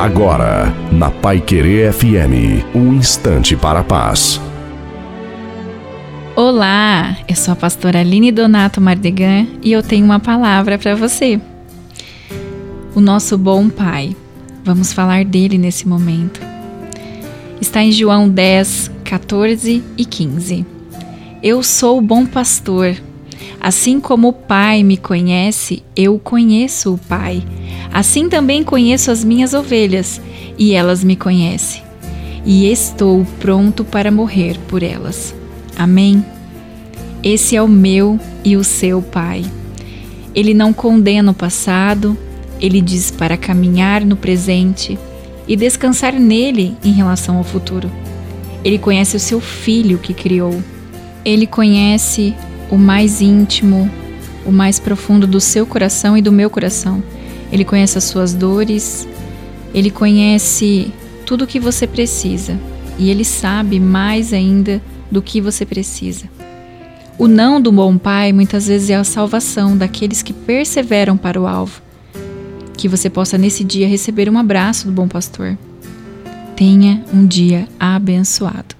Agora, na Pai Querer FM, um instante para a paz. Olá, eu sou a pastora Aline Donato Mardegan e eu tenho uma palavra para você. O nosso bom Pai. Vamos falar dele nesse momento. Está em João 10, 14 e 15. Eu sou o bom pastor. Assim como o Pai me conhece, eu conheço o Pai. Assim também conheço as minhas ovelhas, e elas me conhecem. E estou pronto para morrer por elas. Amém? Esse é o meu e o seu Pai. Ele não condena o passado, ele diz para caminhar no presente e descansar nele em relação ao futuro. Ele conhece o seu filho que criou. Ele conhece o mais íntimo, o mais profundo do seu coração e do meu coração. Ele conhece as suas dores, ele conhece tudo o que você precisa e ele sabe mais ainda do que você precisa. O não do bom pai muitas vezes é a salvação daqueles que perseveram para o alvo. Que você possa nesse dia receber um abraço do bom pastor. Tenha um dia abençoado.